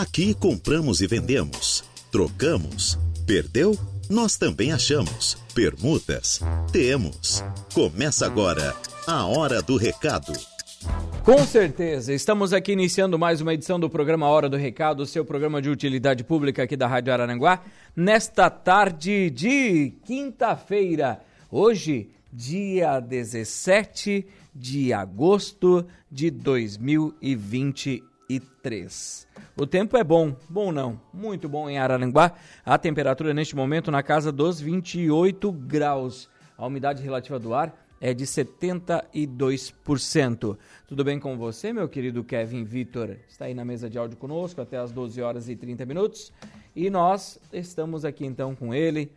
Aqui compramos e vendemos, trocamos, perdeu? Nós também achamos. Permutas? Temos. Começa agora a Hora do Recado. Com certeza, estamos aqui iniciando mais uma edição do programa Hora do Recado, seu programa de utilidade pública aqui da Rádio Araranguá, nesta tarde de quinta-feira, hoje, dia 17 de agosto de 2023. O tempo é bom, bom não, muito bom em Araranguá. A temperatura neste momento na casa dos 28 graus. A umidade relativa do ar é de 72%. Tudo bem com você, meu querido Kevin Vitor? Está aí na mesa de áudio conosco até as 12 horas e 30 minutos. E nós estamos aqui então com ele,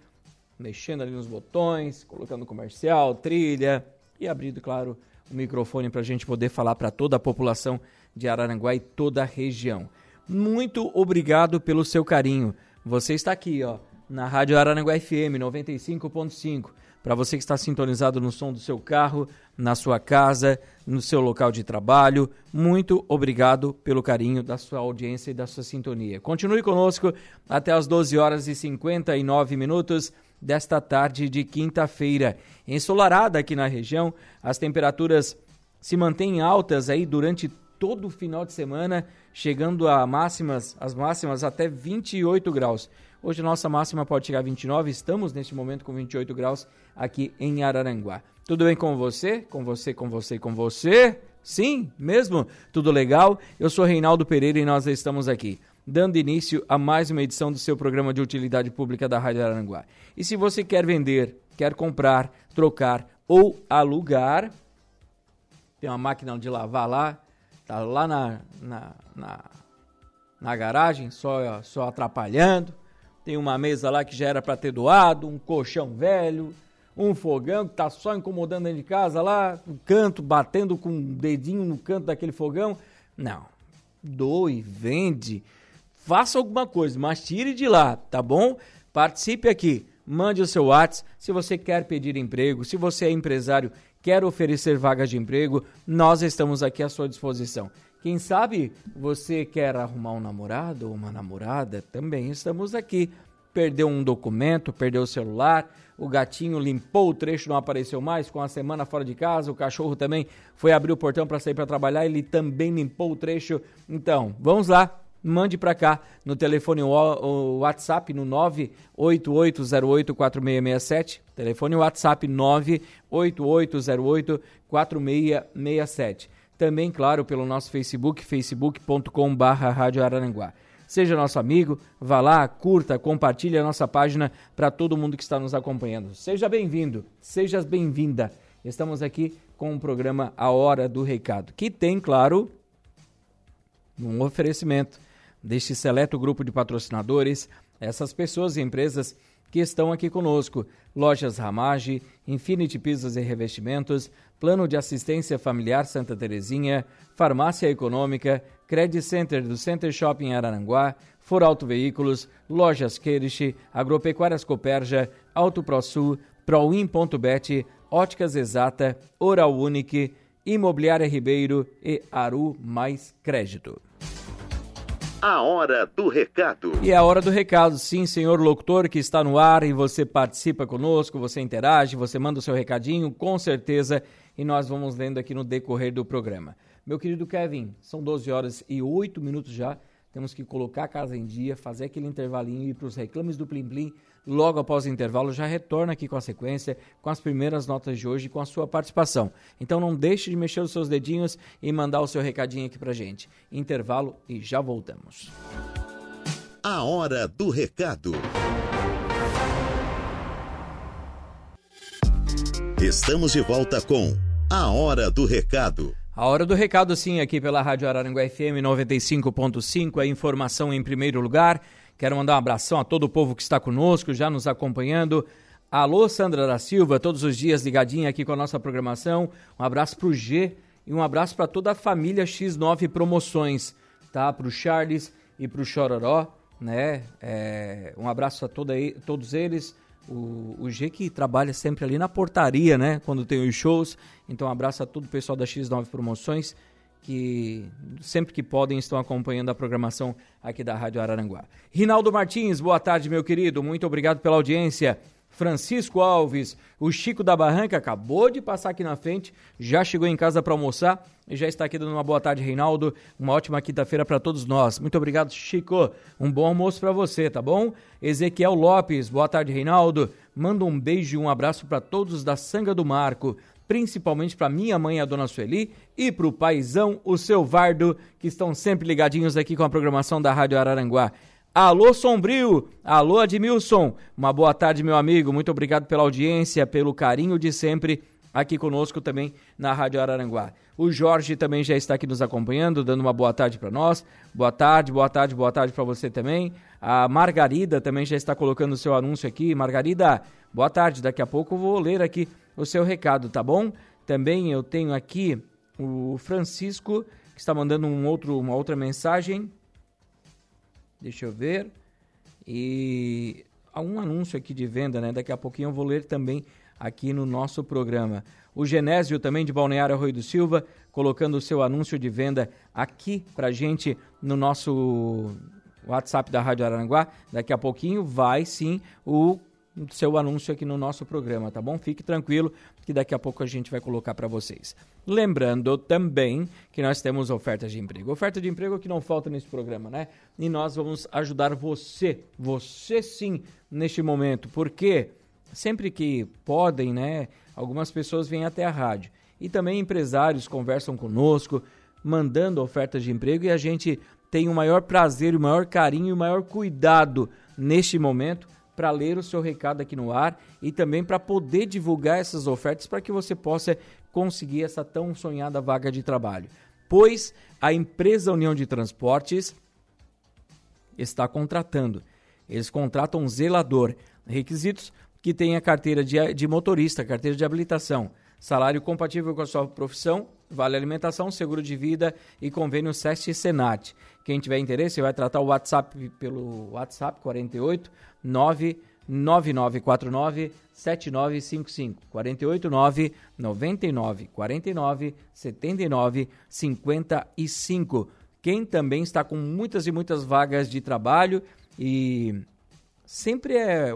mexendo ali nos botões, colocando comercial, trilha e abrindo, claro, o microfone para a gente poder falar para toda a população de Araranguá e toda a região. Muito obrigado pelo seu carinho. Você está aqui, ó, na Rádio Araranguá FM 95.5. Para você que está sintonizado no som do seu carro, na sua casa, no seu local de trabalho, muito obrigado pelo carinho da sua audiência e da sua sintonia. Continue conosco até as 12 horas e 59 minutos desta tarde de quinta-feira. Ensolarada aqui na região, as temperaturas se mantêm altas aí durante todo final de semana, chegando a máximas, as máximas até 28 graus. Hoje a nossa máxima pode chegar a 29, estamos neste momento com 28 graus aqui em Araranguá. Tudo bem com você? Com você, com você, com você? Sim, mesmo? Tudo legal? Eu sou Reinaldo Pereira e nós estamos aqui, dando início a mais uma edição do seu programa de utilidade pública da Rádio Araranguá. E se você quer vender, quer comprar, trocar ou alugar, tem uma máquina de lavar lá, tá lá na, na, na, na garagem, só, só atrapalhando. Tem uma mesa lá que já era para ter doado, um colchão velho, um fogão que tá só incomodando dentro de casa lá, no canto, batendo com um dedinho no canto daquele fogão. Não. Doe, vende, faça alguma coisa, mas tire de lá, tá bom? Participe aqui, mande o seu WhatsApp se você quer pedir emprego, se você é empresário, quer oferecer vagas de emprego, nós estamos aqui à sua disposição. Quem sabe você quer arrumar um namorado ou uma namorada, também estamos aqui. Perdeu um documento, perdeu o celular, o gatinho limpou o trecho, não apareceu mais, com a semana fora de casa, o cachorro também foi abrir o portão para sair para trabalhar, ele também limpou o trecho. Então, vamos lá, mande para cá no telefone o WhatsApp no 988084667, telefone WhatsApp 988084667. Também, claro, pelo nosso Facebook, facebook.com.br Rádio. Seja nosso amigo, vá lá, curta, compartilhe a nossa página para todo mundo que está nos acompanhando. Seja bem-vindo, seja bem-vinda. Estamos aqui com o programa A Hora do Recado, que tem, claro, um oferecimento deste seleto grupo de patrocinadores, essas pessoas e empresas que estão aqui conosco. Lojas Ramage, Infinity Pisos e Revestimentos, Plano de Assistência Familiar Santa Terezinha, Farmácia Econômica, Credit Center do Center Shopping Araranguá, For Auto Veículos, Lojas Queirich, Agropecuárias Coperja, Auto ProSul, Proin.bet, Óticas Exata, Oral Unique, Imobiliária Ribeiro e Aru Mais Crédito. A hora do recado. E é a hora do recado, sim, senhor locutor que está no ar e você participa conosco, você interage, você manda o seu recadinho, com certeza, e nós vamos lendo aqui no decorrer do programa. Meu querido Kevin, são 12 horas e 8 minutos já. Temos que colocar a casa em dia, fazer aquele intervalinho e ir para os reclames do Plim Plim. Logo após o intervalo, já retorna aqui com a sequência, com as primeiras notas de hoje e com a sua participação. Então não deixe de mexer os seus dedinhos e mandar o seu recadinho aqui para gente. Intervalo e já voltamos. A hora do recado. Estamos de volta com A Hora do Recado. A hora do recado, sim, aqui pela Rádio Araranguá FM 95.5, a informação em primeiro lugar. Quero mandar um abração a todo o povo que está conosco, já nos acompanhando. Alô, Sandra da Silva, todos os dias ligadinha aqui com a nossa programação. Um abraço para o G e um abraço para toda a família X9 Promoções, tá? Para o Charles e para o Chororó, né? É, um abraço a toda, todos eles. O, o G que trabalha sempre ali na portaria, né? Quando tem os shows. Então, um abraço a todo o pessoal da X9 Promoções que sempre que podem estão acompanhando a programação aqui da Rádio Araranguá. Rinaldo Martins, boa tarde, meu querido. Muito obrigado pela audiência. Francisco Alves, o Chico da Barranca acabou de passar aqui na frente, já chegou em casa para almoçar e já está aqui dando uma boa tarde, Reinaldo. Uma ótima quinta-feira para todos nós. Muito obrigado, Chico. Um bom almoço para você, tá bom? Ezequiel Lopes, boa tarde, Reinaldo. Manda um beijo e um abraço para todos da Sanga do Marco principalmente para minha mãe, a dona Sueli, e para o paizão, o seu Vardo, que estão sempre ligadinhos aqui com a programação da Rádio Araranguá. Alô Sombrio, alô Admilson, uma boa tarde meu amigo, muito obrigado pela audiência, pelo carinho de sempre aqui conosco também na Rádio Araranguá. O Jorge também já está aqui nos acompanhando, dando uma boa tarde para nós. Boa tarde, boa tarde, boa tarde para você também. A Margarida também já está colocando o seu anúncio aqui. Margarida, boa tarde. Daqui a pouco eu vou ler aqui o seu recado, tá bom? Também eu tenho aqui o Francisco, que está mandando um outro, uma outra mensagem. Deixa eu ver. E há um anúnio aqui de venda, né? Daqui a pouquinho eu vou ler também aqui no nosso programa. O Genésio também de Balneário Arroio do Silva, colocando o seu anúncio de venda aqui pra gente no nosso WhatsApp da Rádio Aranguá. Daqui a pouquinho vai sim o seu anúncio aqui no nosso programa, tá bom? Fique tranquilo que daqui a pouco a gente vai colocar para vocês. Lembrando também que nós temos ofertas de emprego. Oferta de emprego que não falta nesse programa, né? E nós vamos ajudar você, você sim, neste momento, porque sempre que podem, né, algumas pessoas vêm até a rádio. E também empresários conversam conosco, mandando ofertas de emprego e a gente tem o maior prazer, o maior carinho e o maior cuidado neste momento para ler o seu recado aqui no ar e também para poder divulgar essas ofertas para que você possa conseguir essa tão sonhada vaga de trabalho. Pois a empresa União de Transportes está contratando. Eles contratam um zelador. Requisitos que tenha carteira de, de motorista, carteira de habilitação, salário compatível com a sua profissão, vale alimentação, seguro de vida e convênio SEST e Senat. Quem tiver interesse vai tratar o WhatsApp pelo WhatsApp 48 99949 7955 489 99 49 79 55. Quem também está com muitas e muitas vagas de trabalho e sempre é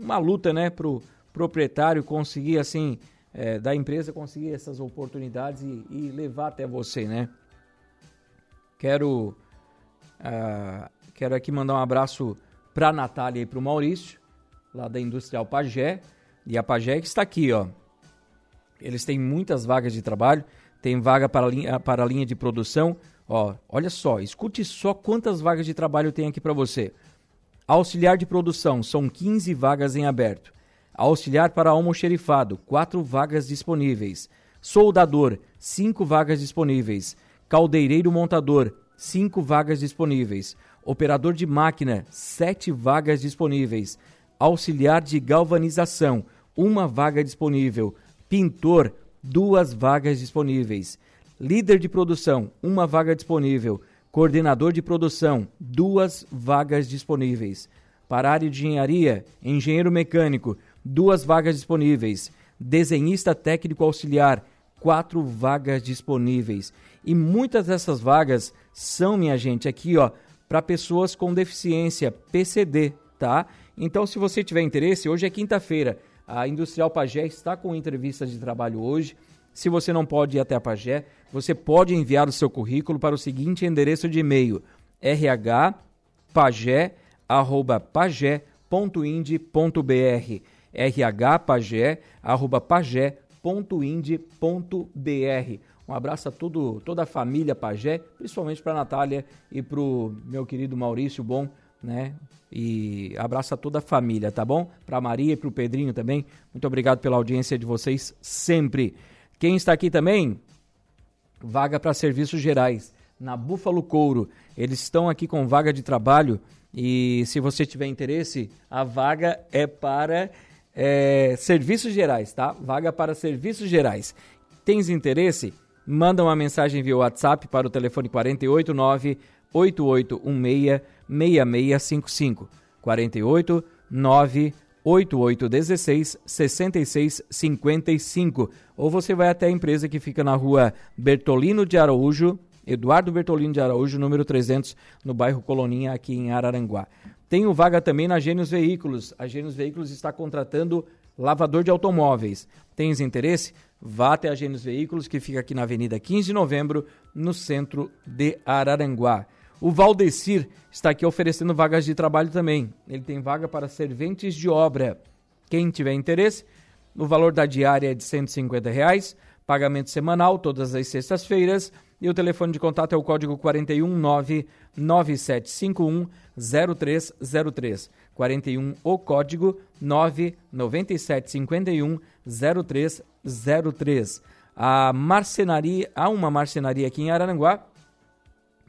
uma luta, né, pro proprietário conseguir assim é, da empresa conseguir essas oportunidades e, e, levar até você, né? Quero uh, quero aqui mandar um abraço para a Natália e para o Maurício, lá da Industrial Pagé. E a Pagé que está aqui, ó. Eles têm muitas vagas de trabalho, tem vaga para a linha, para a linha de produção. Ó, olha só, escute só quantas vagas de trabalho tem aqui para você. Auxiliar de produção, são 15 vagas em aberto. Auxiliar para almoxerifado, 4 vagas disponíveis. Soldador, 5 vagas disponíveis. Caldeireiro montador, 5 vagas disponíveis. Operador de máquina, 7 vagas disponíveis. Auxiliar de galvanização, 1 vaga disponível. Pintor, 2 vagas disponíveis. Líder de produção, 1 vaga disponível. Coordenador de produção, 2 vagas disponíveis. Para área de engenharia, engenheiro mecânico, 2 vagas disponíveis. Desenhista técnico auxiliar, 4 vagas disponíveis. E muitas dessas vagas são, minha gente, aqui, ó, para pessoas com deficiência, PCD, tá? Então, se você tiver interesse, hoje é quinta-feira. A Industrial Pagé está com entrevista de trabalho hoje. Se você não pode ir até a Pagé, você pode enviar o seu currículo para o seguinte endereço de e-mail: rhpagé@pagé.ind.br. rhpagé@pagé.ind.br. Um abraço a todo, toda a família Pagé, principalmente para a Natália e para o meu querido Maurício Bom, né? E abraço a toda a família, tá bom? Para Maria e para o Pedrinho também. Muito obrigado pela audiência de vocês sempre. Quem está aqui também? Vaga para serviços gerais na Búfalo Couro. Eles estão aqui com vaga de trabalho e se você tiver interesse, a vaga é para é, serviços gerais, tá? Vaga para serviços gerais. Tens interesse? manda uma mensagem via WhatsApp para o telefone 489 8816 6655. 489 8816 6655. Ou você vai até a empresa que fica na rua Bertolino de Araújo, Eduardo Bertolino de Araújo, número 300, no bairro Coloninha, aqui em Araranguá. Tenho vaga também na Gênios Veículos. A Gênios Veículos está contratando lavador de automóveis. Tens interesse? Vá até a Gênios Veículos, que fica aqui na Avenida 15 de Novembro, no centro de Araranguá. O Valdecir está aqui oferecendo vagas de trabalho também. Ele tem vaga para serventes de obra. Quem tiver interesse, o valor da diária é de 150 reais, pagamento semanal, todas as sextas-feiras, e o telefone de contato é o código 419 9751 0303. 41 o código 99751 0303. A marcenaria, há uma marcenaria aqui em Araranguá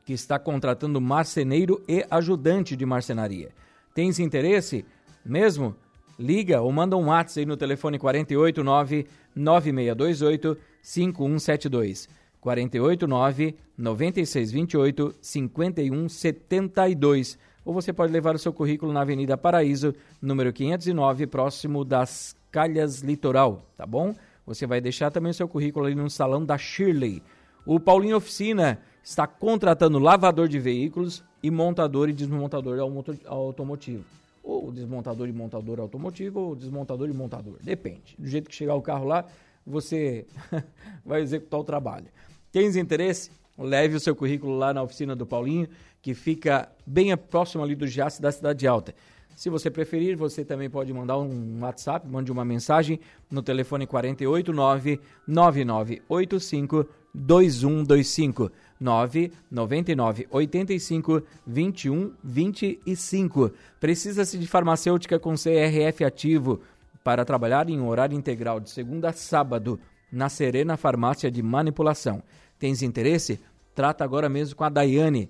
que está contratando marceneiro e ajudante de marcenaria. Tens interesse mesmo? Liga ou manda um WhatsApp aí no telefone 489 9628 5172. 489 9628 5172. Ou você pode levar o seu currículo na Avenida Paraíso, número 509, próximo das Calhas Litoral, tá bom? Você vai deixar também o seu currículo ali no salão da Shirley. O Paulinho Oficina está contratando lavador de veículos e montador e desmontador automotivo. Ou desmontador e montador automotivo, ou desmontador e montador. Depende. Do jeito que chegar o carro lá, você vai executar o trabalho. Tens interesse? Leve o seu currículo lá na oficina do Paulinho, que fica bem próximo ali do Jace da Cidade Alta. Se você preferir, você também pode mandar um WhatsApp, mande uma mensagem no telefone 489 9985 2125 999 85 21 25. Precisa-se de farmacêutica com CRF ativo para trabalhar em horário integral de segunda a sábado na Serena Farmácia de Manipulação. Tens interesse? Trata agora mesmo com a Daiane.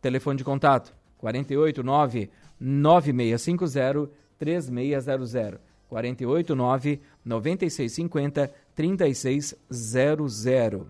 Telefone de contato 489 9650 3600 489 9650 3600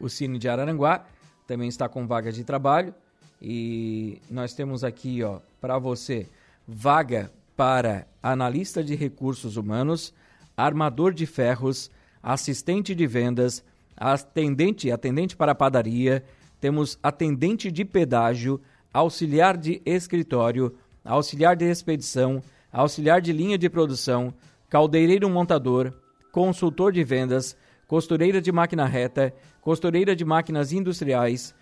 o Cine de Araranguá também está com vaga de trabalho e nós temos aqui, ó, para você, vaga para analista de recursos humanos, armador de ferros, assistente de vendas, atendente, atendente para padaria, temos atendente de pedágio, auxiliar de escritório, auxiliar de expedição, auxiliar de linha de produção, caldeireiro montador, consultor de vendas, costureira de máquina reta, costureira de máquinas industriais,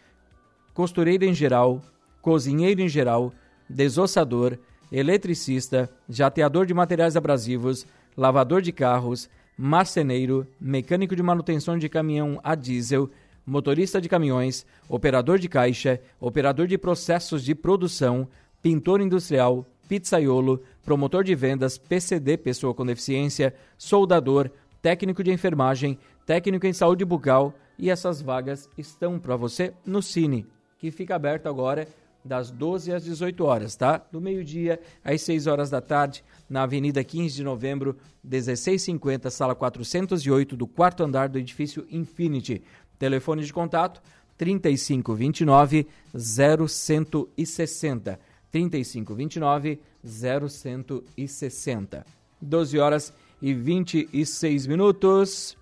costureira em geral, cozinheiro em geral, desossador, eletricista, jateador de materiais abrasivos, lavador de carros, marceneiro, mecânico de manutenção de caminhão a diesel, motorista de caminhões, operador de caixa, operador de processos de produção, pintor industrial, pizzaiolo, promotor de vendas, PCD, pessoa com deficiência, soldador, técnico de enfermagem, técnico em saúde bucal e essas vagas estão para você no Cine, que fica aberto agora das 12 às 18 horas, tá? Do meio-dia às 6 horas da tarde, na Avenida 15 de Novembro, 1650, sala 408 do quarto andar do edifício Infinity. Telefone de contato 3529 0160. 3529 0160. 12 horas e 26 minutos.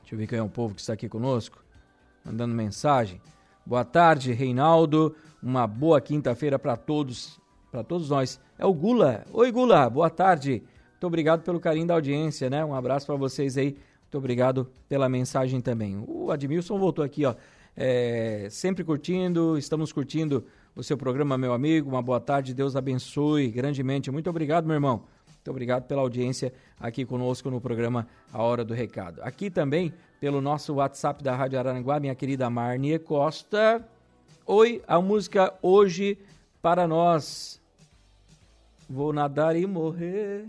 Deixa eu ver quem é o povo que está aqui conosco, mandando mensagem. Boa tarde, Reinaldo. Uma boa quinta-feira para todos, para todos nós. É o Gula. Oi, Gula. Boa tarde. Muito obrigado pelo carinho da audiência, né? Um abraço para vocês aí. Muito obrigado pela mensagem também. O Admilson voltou aqui, ó. É, sempre curtindo, estamos curtindo o seu programa, meu amigo. Uma boa tarde, Deus abençoe grandemente. Muito obrigado, meu irmão. Muito obrigado pela audiência aqui conosco no programa A Hora do Recado. Aqui também, pelo nosso WhatsApp da Rádio Araranguá, minha querida Marnie Costa. Oi, a música hoje para nós. Vou nadar e morrer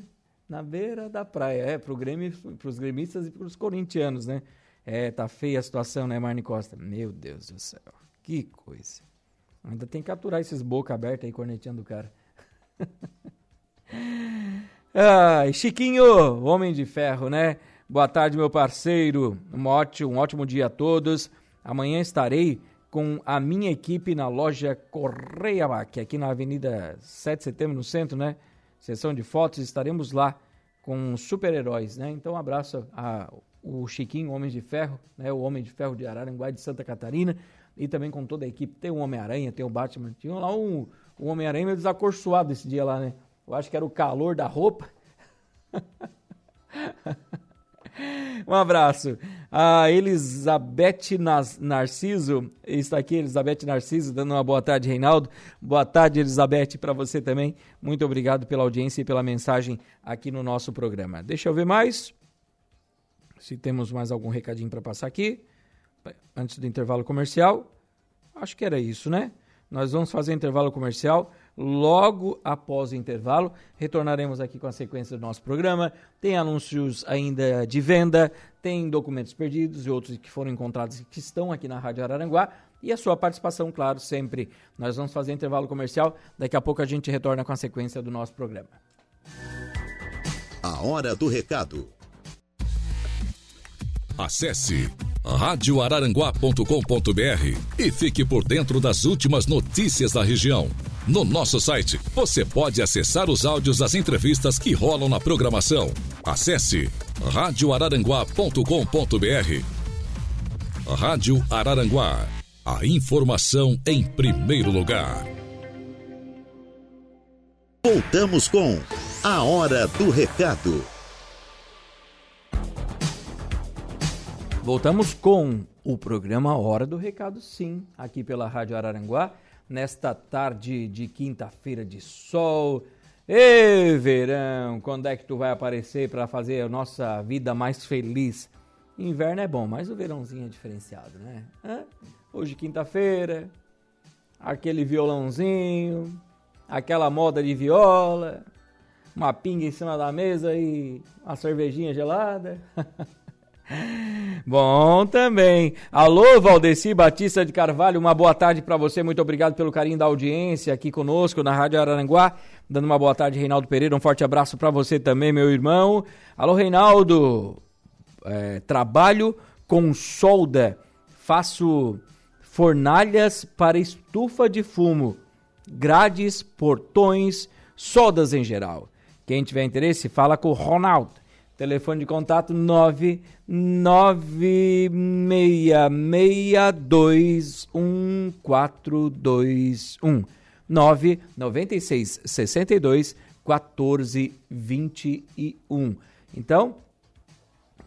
na beira da praia. É, pro Grêmio, pros gremistas e pros corintianos, né? É, tá feia a situação, né, Marne Costa? Meu Deus do céu. Que coisa. Ainda tem que capturar esses boca aberta aí corneteando o cara. Ai, Chiquinho, homem de ferro, né? Boa tarde, meu parceiro. Um ótimo, um ótimo dia a todos. Amanhã estarei com a minha equipe na loja Correia Mac, aqui na Avenida 7 de Setembro, no centro, né? sessão de fotos, estaremos lá com super-heróis, né? Então, um abraço a o Chiquinho, Homem de Ferro, né? O Homem de Ferro de Araranguá de Santa Catarina e também com toda a equipe. Tem o Homem-Aranha, tem o Batman. Tinha lá um, um Homem-Aranha meio desacorçoado esse dia lá, né? Eu acho que era o calor da roupa. Um abraço. A Elizabeth Narciso está aqui, Elizabeth Narciso, dando uma boa tarde, Reinaldo. Boa tarde, Elizabeth, para você também. Muito obrigado pela audiência e pela mensagem aqui no nosso programa. Deixa eu ver mais. Se temos mais algum recadinho para passar aqui. Antes do intervalo comercial. Acho que era isso, né? Nós vamos fazer intervalo comercial. Logo após o intervalo, retornaremos aqui com a sequência do nosso programa. Tem anúncios ainda de venda, tem documentos perdidos e outros que foram encontrados que estão aqui na Rádio Araranguá. E a sua participação, claro, sempre. Nós vamos fazer intervalo comercial. Daqui a pouco a gente retorna com a sequência do nosso programa. A hora do recado. Acesse radioararanguá.com.br e fique por dentro das últimas notícias da região. No nosso site, você pode acessar os áudios das entrevistas que rolam na programação. Acesse radioararanguá.com.br. Rádio Araranguá. A informação em primeiro lugar. Voltamos com A Hora do Recado. Voltamos com o programa Hora do Recado, sim, aqui pela Rádio Araranguá nesta tarde de quinta-feira de sol. Ê, verão, quando é que tu vai aparecer para fazer a nossa vida mais feliz? Inverno é bom, mas o verãozinho é diferenciado, né? Hã? Hoje, quinta-feira, aquele violãozinho, aquela moda de viola, uma pinga em cima da mesa e uma cervejinha gelada. Bom também. Alô, Valdeci Batista de Carvalho, uma boa tarde para você. Muito obrigado pelo carinho da audiência aqui conosco na Rádio Araranguá. Dando uma boa tarde, Reinaldo Pereira. Um forte abraço para você também, meu irmão. Alô, Reinaldo. É, trabalho com solda. Faço fornalhas para estufa de fumo, grades, portões, soldas em geral. Quem tiver interesse, fala com o Ronaldo. Telefone de contato 996621421. 996 62 14 21. Então,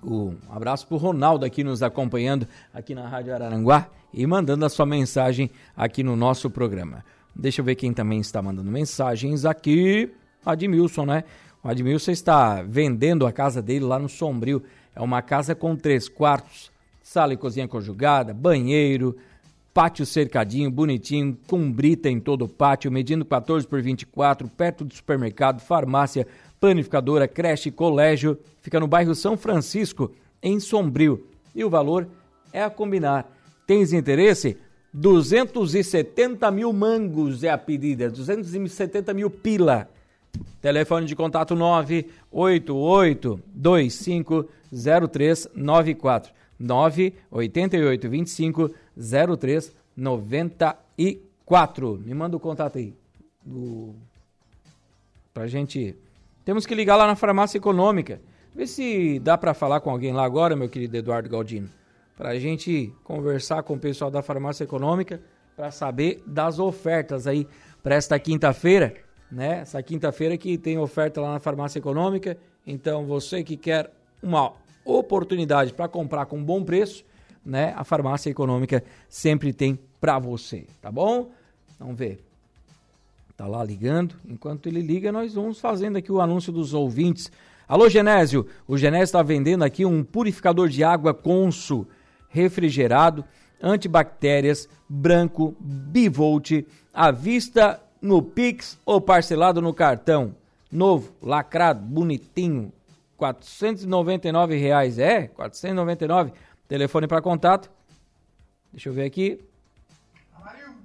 um abraço para o Ronaldo aqui nos acompanhando aqui na Rádio Araranguá e mandando a sua mensagem aqui no nosso programa. Deixa eu ver quem também está mandando mensagens aqui. Admilson, né? O Admilson está vendendo a casa dele lá no Sombrio. É uma casa com três quartos, sala e cozinha conjugada, banheiro, pátio cercadinho, bonitinho, com brita em todo o pátio, medindo 14 por 24, perto do supermercado, farmácia, panificadora, creche, colégio. Fica no bairro São Francisco, em Sombrio. E o valor é a combinar. Tens interesse? 270 mil mangos é a pedida, 270 mil pila. Telefone de contato 988250394. 988250394. Me manda o contato aí. Do... Pra gente. Temos que ligar lá na farmácia econômica. Vê se dá para falar com alguém lá agora, meu querido Eduardo Galdino. Pra gente conversar com o pessoal da farmácia econômica para saber das ofertas aí para esta quinta-feira né? Essa quinta-feira que tem oferta lá na farmácia econômica. Então, você que quer uma oportunidade para comprar com bom preço, né? A farmácia econômica sempre tem para você, tá bom? Vamos ver. Tá lá ligando. Enquanto ele liga, nós vamos fazendo aqui o anúncio dos ouvintes. Alô, Genésio. O Genésio está vendendo aqui um purificador de água Consul refrigerado, antibactérias, branco, bivolt, à vista no Pix ou parcelado no cartão. Novo, lacrado, bonitinho. 499 reais. É, 499. Telefone para contato. Deixa eu ver aqui.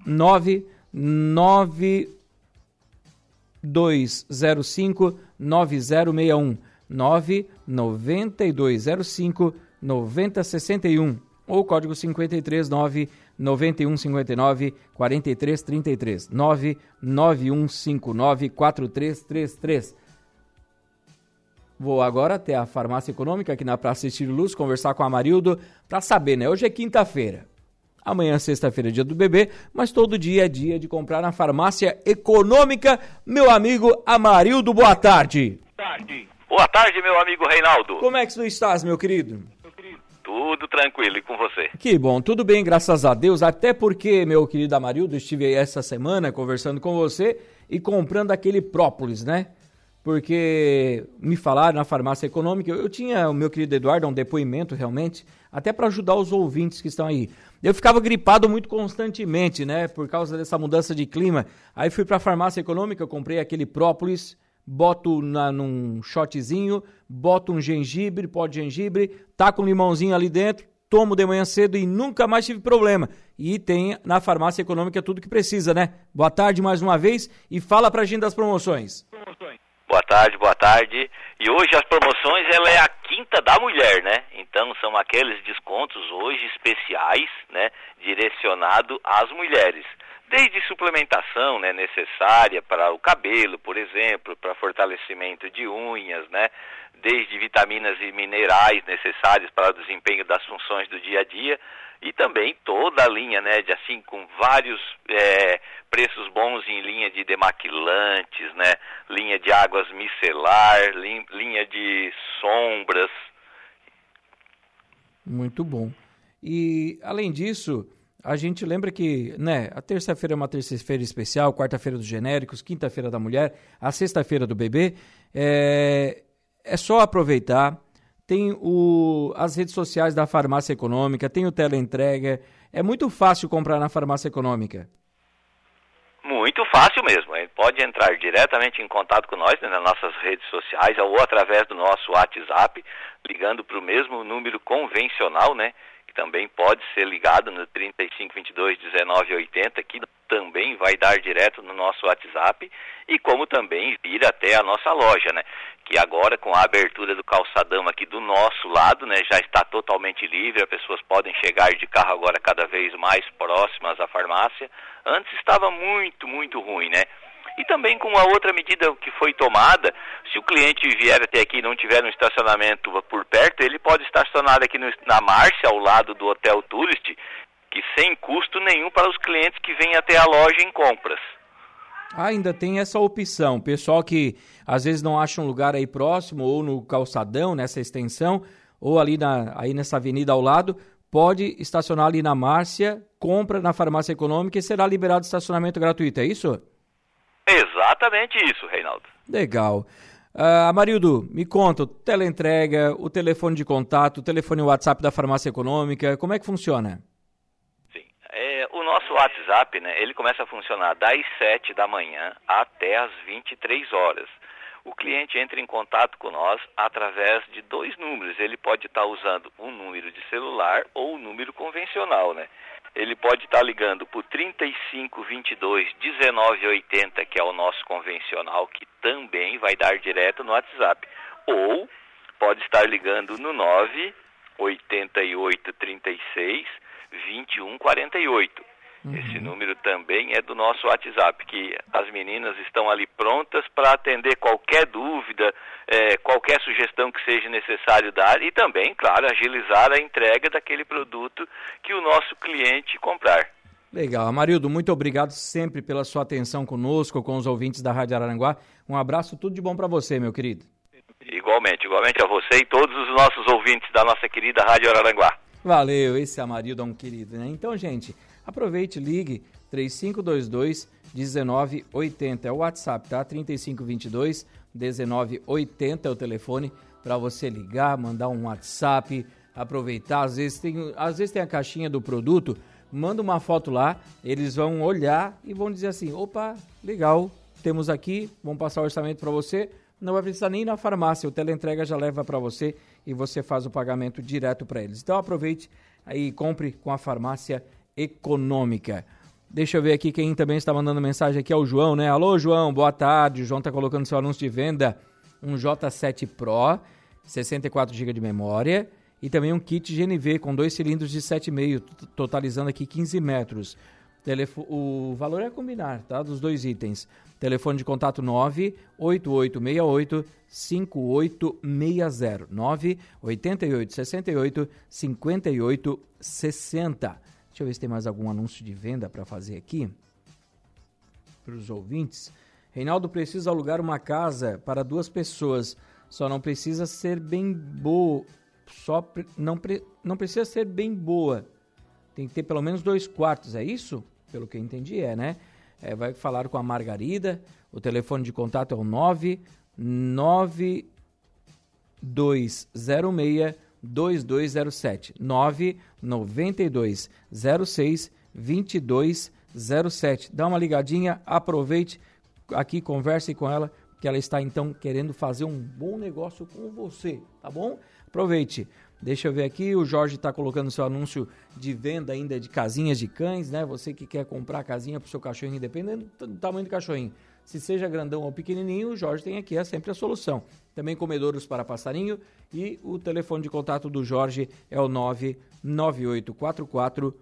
99205 9061 99205 9061 ou código 539 9159 4333 99159 4333. Vou agora até a farmácia econômica aqui na Praça Estilo Luz conversar com a Marildo para saber, né? Hoje é quinta-feira. Amanhã, sexta-feira, é dia do bebê, mas todo dia é dia de comprar na farmácia econômica. Meu amigo Amarildo, boa tarde. Boa tarde. Boa tarde, meu amigo Reinaldo. Como é que tu estás, meu querido? Tudo tranquilo e com você? Que bom, tudo bem, graças a Deus. Até porque, meu querido Amarildo, estive aí essa semana conversando com você e comprando aquele própolis, né? Porque me falaram na farmácia econômica, eu tinha, o meu querido Eduardo, um depoimento realmente, até para ajudar os ouvintes que estão aí. Eu ficava gripado muito constantemente, né? Por causa dessa mudança de clima. Aí fui para a farmácia econômica, comprei aquele própolis, boto na, num shotzinho, boto um gengibre, pó de gengibre, taco um limãozinho ali dentro, tomo de manhã cedo e nunca mais tive problema. E tem na farmácia econômica tudo que precisa, né? Boa tarde mais uma vez e fala pra gente das promoções. Boa tarde, boa tarde. E hoje as promoções ela é a quinta da mulher, né? Então são aqueles descontos hoje especiais, né, direcionado às mulheres desde suplementação né, necessária para o cabelo, por exemplo, para fortalecimento de unhas, né, desde vitaminas e minerais necessários para o desempenho das funções do dia a dia e também toda a linha, né, de assim com vários é, preços bons em linha de demaquilantes, né, linha de águas micelar, linha de sombras. Muito bom. E além disso, a gente lembra que, né, a terça-feira é uma terça-feira especial, quarta-feira dos genéricos, quinta-feira da mulher, a sexta-feira do bebê. É, é só aproveitar. Tem o, as redes sociais da farmácia econômica, tem o teleentrega. É muito fácil comprar na farmácia econômica. Muito fácil mesmo. Pode entrar diretamente em contato com nós né, nas nossas redes sociais ou através do nosso WhatsApp, ligando para o mesmo número convencional, né? Também pode ser ligado no 3522 1980, que também vai dar direto no nosso WhatsApp, e como também vir até a nossa loja, né? Que agora com a abertura do calçadão aqui do nosso lado, né, já está totalmente livre, as pessoas podem chegar de carro agora cada vez mais próximas à farmácia. Antes estava muito, muito ruim, né? E também com a outra medida que foi tomada, se o cliente vier até aqui e não tiver um estacionamento por perto, ele pode estacionar aqui no, na Márcia, ao lado do Hotel Tourist, que sem custo nenhum para os clientes que vêm até a loja em compras. Ah, ainda tem essa opção. Pessoal que às vezes não acha um lugar aí próximo, ou no calçadão, nessa extensão, ou ali na, aí nessa avenida ao lado, pode estacionar ali na Márcia, compra na farmácia econômica e será liberado estacionamento gratuito, é isso? Exatamente isso, Reinaldo. Legal. Uh, Amarildo, me conta, teleentrega, o telefone de contato, o telefone WhatsApp da farmácia econômica, como é que funciona? Sim, é, o nosso WhatsApp, né, ele começa a funcionar das 7 da manhã até as 23 horas. O cliente entra em contato com nós através de dois números. Ele pode estar usando um número de celular ou um número convencional, né? Ele pode estar ligando para o 3522 1980, que é o nosso convencional, que também vai dar direto no WhatsApp. Ou pode estar ligando no 9 8836 2148. Uhum. Esse número também é do nosso WhatsApp, que as meninas estão ali prontas para atender qualquer dúvida, é, qualquer sugestão que seja necessário dar e também, claro, agilizar a entrega daquele produto que o nosso cliente comprar. Legal. Amarildo, muito obrigado sempre pela sua atenção conosco, com os ouvintes da Rádio Araranguá. Um abraço, tudo de bom para você, meu querido. Igualmente, igualmente a você e todos os nossos ouvintes da nossa querida Rádio Araranguá. Valeu, esse Amarildo é um querido, né? Então, gente, aproveite, ligue 3522 1980 é o WhatsApp, tá? 3522 1980 é o telefone para você ligar, mandar um WhatsApp, aproveitar. Às vezes tem, às vezes tem a caixinha do produto, manda uma foto lá, eles vão olhar e vão dizer assim: opa, legal, temos aqui, vamos passar o orçamento para você. Não vai precisar nem ir na farmácia, o teleentrega já leva para você e você faz o pagamento direto para eles. Então aproveite aí e compre com a farmácia econômica. Deixa eu ver aqui quem também está mandando mensagem aqui é o João, né? Alô, João, boa tarde. O João está colocando seu anúncio de venda. Um J7 Pro, 64 GB de memória e também um kit GNV com dois cilindros de 7,5, totalizando aqui 15 metros. Telefo o valor é combinar, tá? Dos dois itens. Telefone de contato 98868 5860 98868 5860. Deixa eu ver se tem mais algum anúncio de venda para fazer aqui para os ouvintes. Reinaldo precisa alugar uma casa para duas pessoas. Só não precisa ser bem boa. Só não, pre, não precisa ser bem boa. Tem que ter pelo menos dois quartos, é isso? Pelo que eu entendi, é, né? É, vai falar com a Margarida. O telefone de contato é o 99206 2207 99206 2207. Dá uma ligadinha, aproveite aqui, converse com ela, que ela está então querendo fazer um bom negócio com você, tá bom? Aproveite. Deixa eu ver aqui, o Jorge está colocando seu anúncio de venda ainda de casinhas de cães, né? Você que quer comprar casinha para o seu cachorrinho, dependendo do tamanho do cachorrinho. Se seja grandão ou pequenininho, o Jorge tem aqui é sempre a solução. Também comedouros para passarinho e o telefone de contato do Jorge é o 99844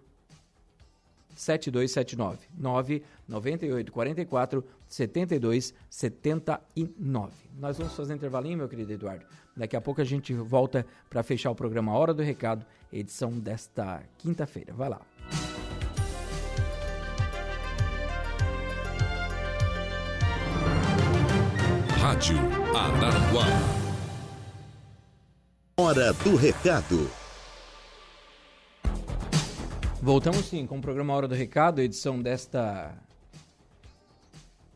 7279 998 44 72 79. Nós vamos fazer um intervalinho, meu querido Eduardo. Daqui a pouco a gente volta para fechar o programa Hora do Recado, edição desta quinta-feira. Vai lá. Rádio Araranguá. Hora do Recado. Voltamos sim com o programa Hora do Recado, edição desta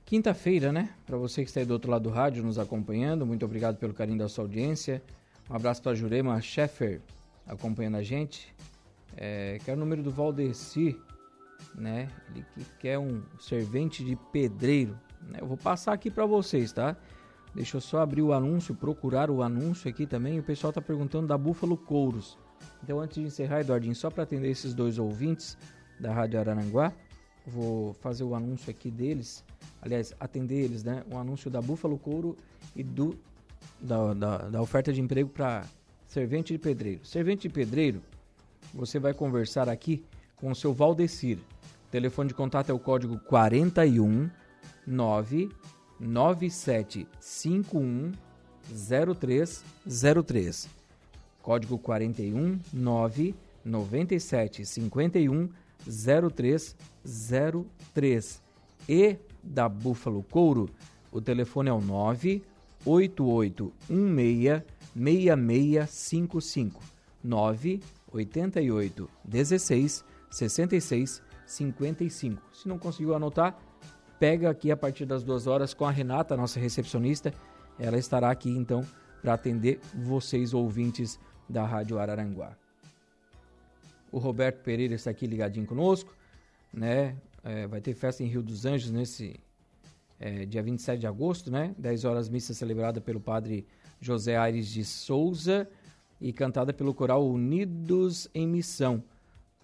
quinta-feira, né? Para você que está aí do outro lado do rádio nos acompanhando, muito obrigado pelo carinho da sua audiência. Um abraço para Jurema Scheffer acompanhando a gente. É, quero o número do Valdeci, né? Ele que quer um servente de pedreiro. Né? Eu vou passar aqui para vocês, tá? Deixa eu só abrir o anúncio, procurar o anúncio aqui também. O pessoal está perguntando da Búfalo Couros. Então, antes de encerrar, Eduardinho, só para atender esses dois ouvintes da Rádio Araranguá, vou fazer o anúncio aqui deles. Aliás, atender eles, né? O anúncio da Búfalo Couro e do, da, da, da oferta de emprego para servente de pedreiro. Servente de pedreiro, você vai conversar aqui com o seu Valdecir. O telefone de contato é o código 41 99751 0303. Código 41 99751 0303. E da Búfalo Couro, o telefone é o 98816 6655 988 16 66 55. Se não conseguiu anotar, pega aqui a partir das duas horas com a Renata, nossa recepcionista. Ela estará aqui então para atender vocês ouvintes da Rádio Araranguá. O Roberto Pereira está aqui ligadinho conosco, né? É, vai ter festa em Rio dos Anjos nesse é, dia 27 de agosto, né? 10 horas missa celebrada pelo padre José Aires de Souza e cantada pelo coral Unidos em Missão.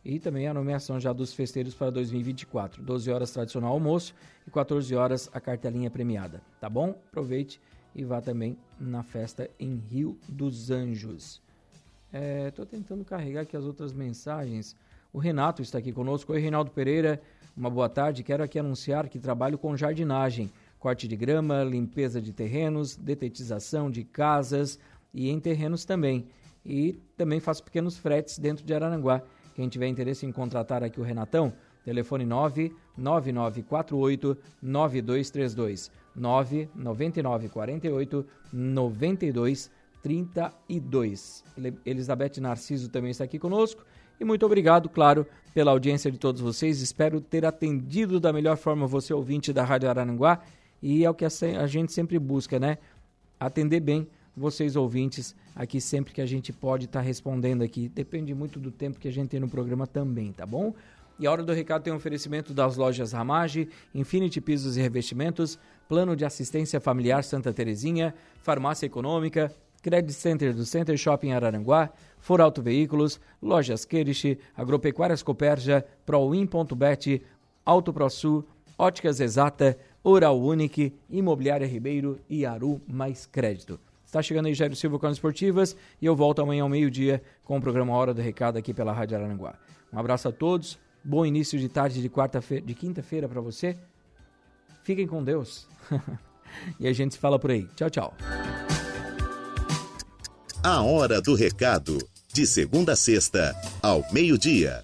E também a nomeação já dos festeiros para 2024. 12 horas tradicional almoço e 14 horas a cartelinha premiada. Tá bom? Aproveite e vá também na festa em Rio dos Anjos. Estou é, tentando carregar aqui as outras mensagens. O Renato está aqui conosco. Oi, Reinaldo Pereira. Uma boa tarde. Quero aqui anunciar que trabalho com jardinagem, corte de grama, limpeza de terrenos, detetização de casas e em terrenos também. E também faço pequenos fretes dentro de Araranguá. Quem tiver interesse em contratar aqui o Renatão, telefone 99948 9232 99948 9232. Elizabeth Narciso também está aqui conosco. E muito obrigado, claro, pela audiência de todos vocês. Espero ter atendido da melhor forma você, ouvinte da Rádio Araranguá. E é o que a gente sempre busca, né? Atender bem vocês, ouvintes, aqui sempre que a gente pode estar tá respondendo aqui. Depende muito do tempo que a gente tem no programa também, tá bom? E a hora do recado tem um oferecimento das lojas Ramage, Infinity Pisos e Revestimentos, Plano de Assistência Familiar Santa Terezinha, Farmácia Econômica, Credit Center do Center Shopping Araranguá, For Auto Veículos, Lojas Queriche, Agropecuárias Coperja, Proin.bet, Auto ProSul, Óticas Exata, Oral Unique, Imobiliária Ribeiro e Aru Mais Crédito. Está chegando aí Jairo Silva com as esportivas e eu volto amanhã ao meio-dia com o programa Hora do Recado aqui pela Rádio Araranguá. Um abraço a todos, Bom início de tarde de quarta-feira, de quinta-feira para você. Fiquem com Deus. e a gente se fala por aí. Tchau, tchau. A hora do recado, de segunda a sexta, ao meio-dia.